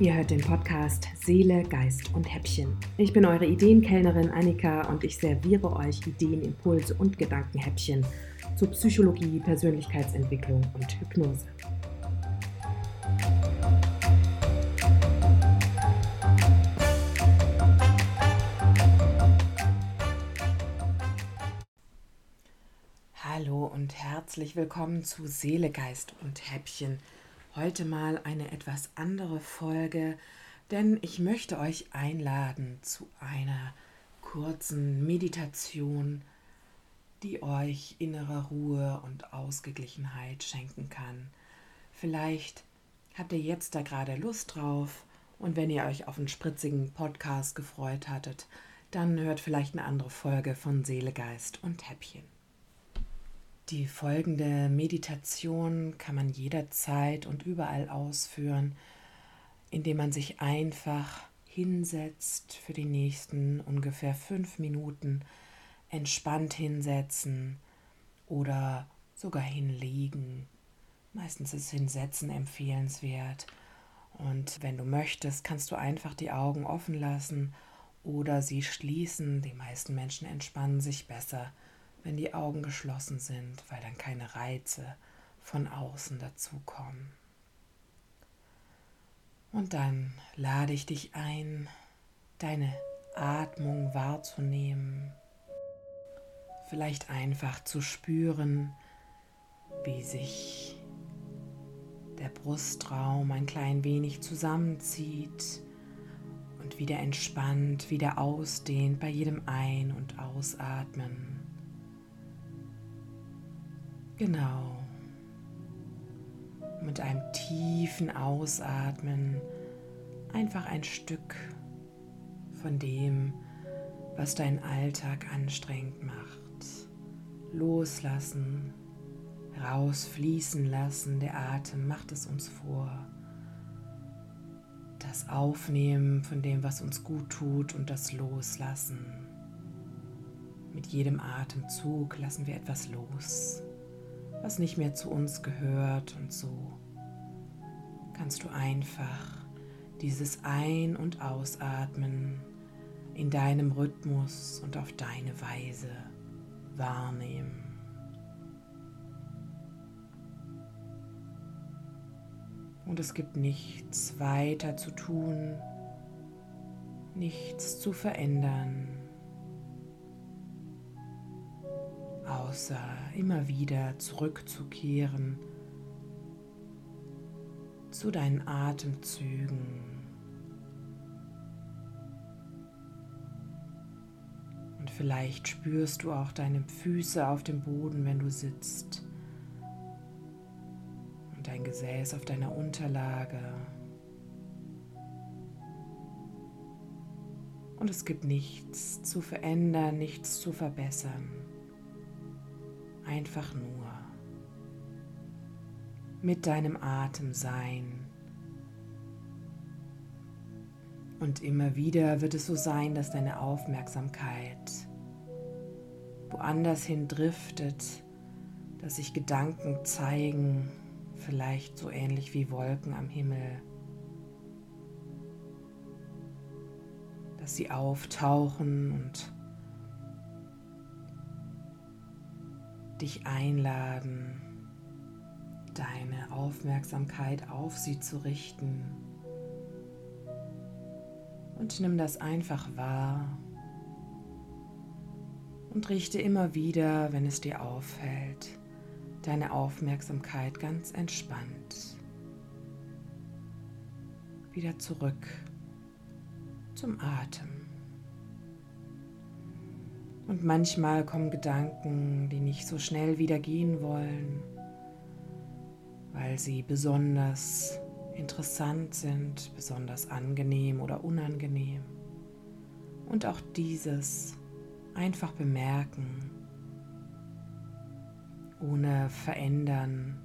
Ihr hört den Podcast Seele, Geist und Häppchen. Ich bin eure Ideenkellnerin Annika und ich serviere euch Ideen, Impulse und Gedankenhäppchen zu Psychologie, Persönlichkeitsentwicklung und Hypnose. Hallo und herzlich willkommen zu Seele, Geist und Häppchen Heute mal eine etwas andere Folge, denn ich möchte euch einladen zu einer kurzen Meditation, die euch innere Ruhe und Ausgeglichenheit schenken kann. Vielleicht habt ihr jetzt da gerade Lust drauf und wenn ihr euch auf einen spritzigen Podcast gefreut hattet, dann hört vielleicht eine andere Folge von Seele, Geist und Häppchen. Die folgende Meditation kann man jederzeit und überall ausführen, indem man sich einfach hinsetzt für die nächsten ungefähr fünf Minuten, entspannt hinsetzen oder sogar hinlegen. Meistens ist Hinsetzen empfehlenswert. Und wenn du möchtest, kannst du einfach die Augen offen lassen oder sie schließen. Die meisten Menschen entspannen sich besser wenn die Augen geschlossen sind, weil dann keine Reize von außen dazukommen. Und dann lade ich dich ein, deine Atmung wahrzunehmen, vielleicht einfach zu spüren, wie sich der Brustraum ein klein wenig zusammenzieht und wieder entspannt, wieder ausdehnt bei jedem Ein- und Ausatmen. Genau. Mit einem tiefen Ausatmen einfach ein Stück von dem, was deinen Alltag anstrengend macht. Loslassen, rausfließen lassen. Der Atem macht es uns vor. Das Aufnehmen von dem, was uns gut tut und das Loslassen. Mit jedem Atemzug lassen wir etwas los was nicht mehr zu uns gehört und so kannst du einfach dieses Ein- und Ausatmen in deinem Rhythmus und auf deine Weise wahrnehmen. Und es gibt nichts weiter zu tun, nichts zu verändern. Außer immer wieder zurückzukehren zu deinen Atemzügen. Und vielleicht spürst du auch deine Füße auf dem Boden, wenn du sitzt. Und dein Gesäß auf deiner Unterlage. Und es gibt nichts zu verändern, nichts zu verbessern einfach nur mit deinem Atem sein. Und immer wieder wird es so sein, dass deine Aufmerksamkeit woanders hin driftet, dass sich Gedanken zeigen, vielleicht so ähnlich wie Wolken am Himmel, dass sie auftauchen und dich einladen, deine Aufmerksamkeit auf sie zu richten. Und nimm das einfach wahr und richte immer wieder, wenn es dir auffällt, deine Aufmerksamkeit ganz entspannt wieder zurück zum Atem. Und manchmal kommen Gedanken, die nicht so schnell wieder gehen wollen, weil sie besonders interessant sind, besonders angenehm oder unangenehm. Und auch dieses einfach bemerken, ohne verändern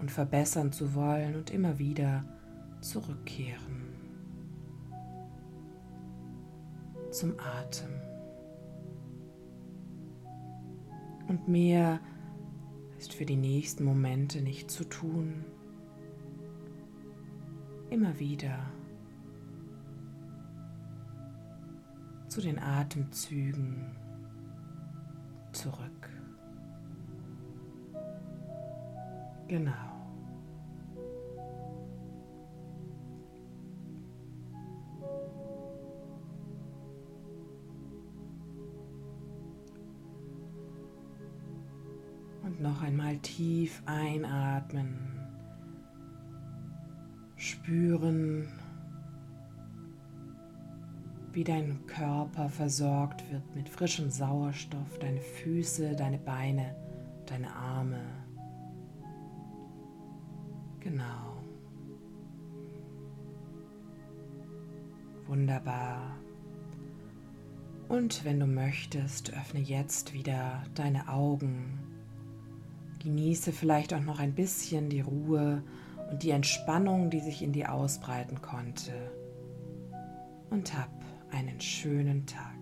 und verbessern zu wollen und immer wieder zurückkehren zum Atem. Und mehr ist für die nächsten Momente nicht zu tun. Immer wieder zu den Atemzügen zurück. Genau. Und noch einmal tief einatmen. Spüren, wie dein Körper versorgt wird mit frischem Sauerstoff, deine Füße, deine Beine, deine Arme. Genau. Wunderbar. Und wenn du möchtest, öffne jetzt wieder deine Augen. Genieße vielleicht auch noch ein bisschen die Ruhe und die Entspannung, die sich in dir ausbreiten konnte. Und hab einen schönen Tag.